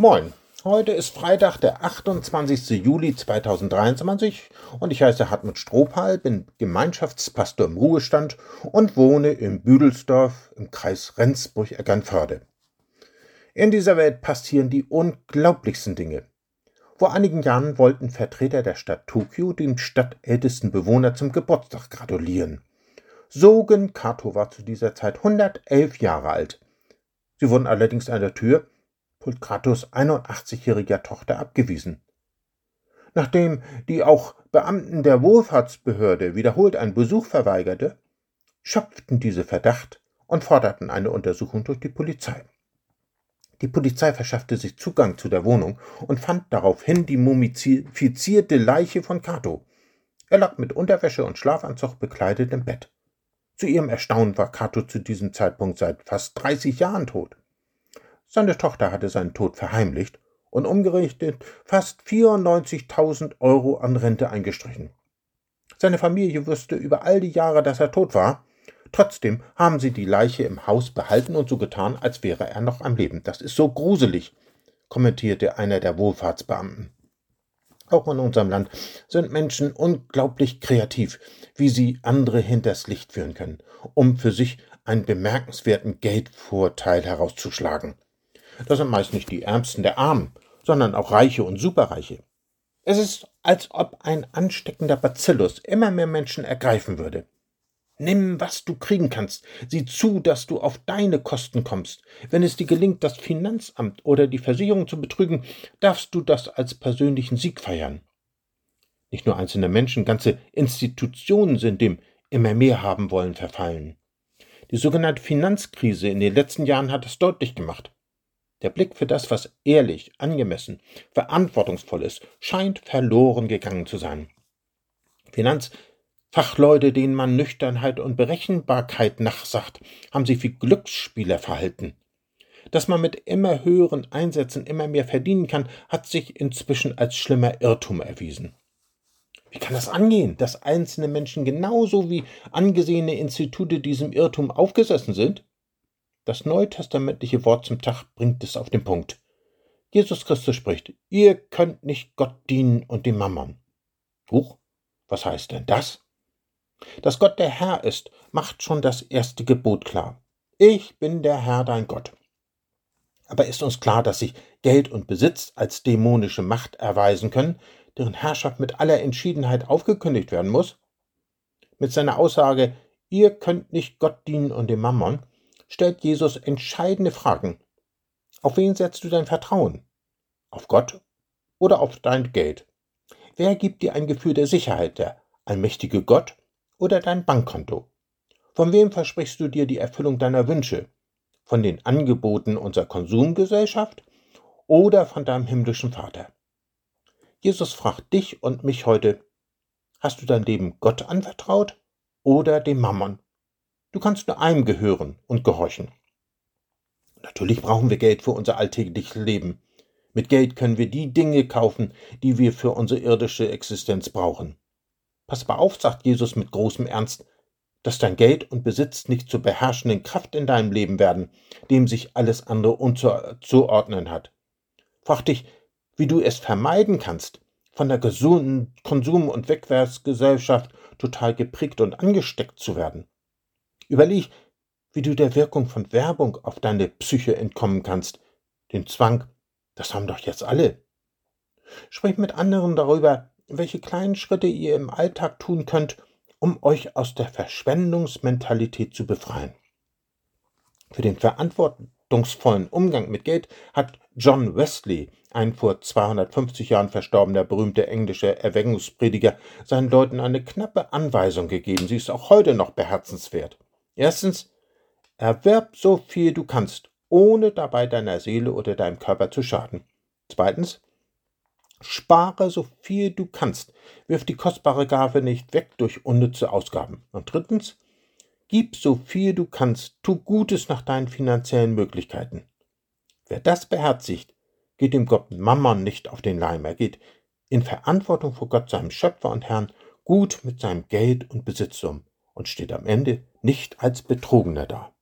Moin, heute ist Freitag, der 28. Juli 2023 und ich heiße Hartmut Strohpal, bin Gemeinschaftspastor im Ruhestand und wohne in Büdelsdorf im Kreis Rendsburg-Eckernförde. In dieser Welt passieren die unglaublichsten Dinge. Vor einigen Jahren wollten Vertreter der Stadt Tokio dem stadtältesten Bewohner zum Geburtstag gratulieren. Sogen Kato war zu dieser Zeit 111 Jahre alt. Sie wurden allerdings an der Tür Pulkratos 81-jähriger Tochter abgewiesen. Nachdem die auch Beamten der Wohlfahrtsbehörde wiederholt einen Besuch verweigerte, schöpften diese Verdacht und forderten eine Untersuchung durch die Polizei. Die Polizei verschaffte sich Zugang zu der Wohnung und fand daraufhin die mumifizierte Leiche von Cato. Er lag mit Unterwäsche und Schlafanzug bekleidet im Bett. Zu ihrem Erstaunen war Cato zu diesem Zeitpunkt seit fast 30 Jahren tot. Seine Tochter hatte seinen Tod verheimlicht und umgerechnet fast 94.000 Euro an Rente eingestrichen. Seine Familie wusste über all die Jahre, dass er tot war. Trotzdem haben sie die Leiche im Haus behalten und so getan, als wäre er noch am Leben. Das ist so gruselig, kommentierte einer der Wohlfahrtsbeamten. Auch in unserem Land sind Menschen unglaublich kreativ, wie sie andere hinters Licht führen können, um für sich einen bemerkenswerten Geldvorteil herauszuschlagen. Das sind meist nicht die Ärmsten der Armen, sondern auch Reiche und Superreiche. Es ist, als ob ein ansteckender Bacillus immer mehr Menschen ergreifen würde. Nimm, was du kriegen kannst. Sieh zu, dass du auf deine Kosten kommst. Wenn es dir gelingt, das Finanzamt oder die Versicherung zu betrügen, darfst du das als persönlichen Sieg feiern. Nicht nur einzelne Menschen, ganze Institutionen sind dem immer mehr haben wollen verfallen. Die sogenannte Finanzkrise in den letzten Jahren hat es deutlich gemacht. Der Blick für das, was ehrlich, angemessen, verantwortungsvoll ist, scheint verloren gegangen zu sein. Finanzfachleute, denen man Nüchternheit und Berechenbarkeit nachsagt, haben sich wie Glücksspieler verhalten. Dass man mit immer höheren Einsätzen immer mehr verdienen kann, hat sich inzwischen als schlimmer Irrtum erwiesen. Wie kann das angehen, dass einzelne Menschen genauso wie angesehene Institute diesem Irrtum aufgesessen sind? Das neutestamentliche Wort zum Tag bringt es auf den Punkt. Jesus Christus spricht, ihr könnt nicht Gott dienen und dem Mammon. Huch, was heißt denn das? Dass Gott der Herr ist, macht schon das erste Gebot klar. Ich bin der Herr dein Gott. Aber ist uns klar, dass sich Geld und Besitz als dämonische Macht erweisen können, deren Herrschaft mit aller Entschiedenheit aufgekündigt werden muss? Mit seiner Aussage, ihr könnt nicht Gott dienen und dem Mammon, stellt Jesus entscheidende Fragen. Auf wen setzt du dein Vertrauen? Auf Gott oder auf dein Geld? Wer gibt dir ein Gefühl der Sicherheit, der allmächtige Gott oder dein Bankkonto? Von wem versprichst du dir die Erfüllung deiner Wünsche? Von den Angeboten unserer Konsumgesellschaft oder von deinem himmlischen Vater? Jesus fragt dich und mich heute, hast du dein Leben Gott anvertraut oder dem Mammon? Du kannst nur einem gehören und gehorchen. Natürlich brauchen wir Geld für unser alltägliches Leben. Mit Geld können wir die Dinge kaufen, die wir für unsere irdische Existenz brauchen. Pass aber auf, sagt Jesus mit großem Ernst, dass dein Geld und Besitz nicht zur beherrschenden Kraft in deinem Leben werden, dem sich alles andere unzuordnen hat. Frag dich, wie du es vermeiden kannst, von der gesunden Konsum- und Wegwerfsgesellschaft total geprägt und angesteckt zu werden. Überleg, wie du der Wirkung von Werbung auf deine Psyche entkommen kannst. Den Zwang, das haben doch jetzt alle. Sprich mit anderen darüber, welche kleinen Schritte ihr im Alltag tun könnt, um euch aus der Verschwendungsmentalität zu befreien. Für den verantwortungsvollen Umgang mit Geld hat John Wesley, ein vor 250 Jahren verstorbener berühmter englischer Erweckungsprediger, seinen Leuten eine knappe Anweisung gegeben. Sie ist auch heute noch beherzenswert. Erstens, erwerb so viel du kannst, ohne dabei deiner Seele oder deinem Körper zu schaden. Zweitens, spare so viel du kannst, wirf die kostbare Gabe nicht weg durch unnütze Ausgaben. Und drittens, gib so viel du kannst, tu Gutes nach deinen finanziellen Möglichkeiten. Wer das beherzigt, geht dem Gott Mammon nicht auf den Leim. Er geht in Verantwortung vor Gott, seinem Schöpfer und Herrn, gut mit seinem Geld und Besitz um und steht am Ende nicht als Betrogener da.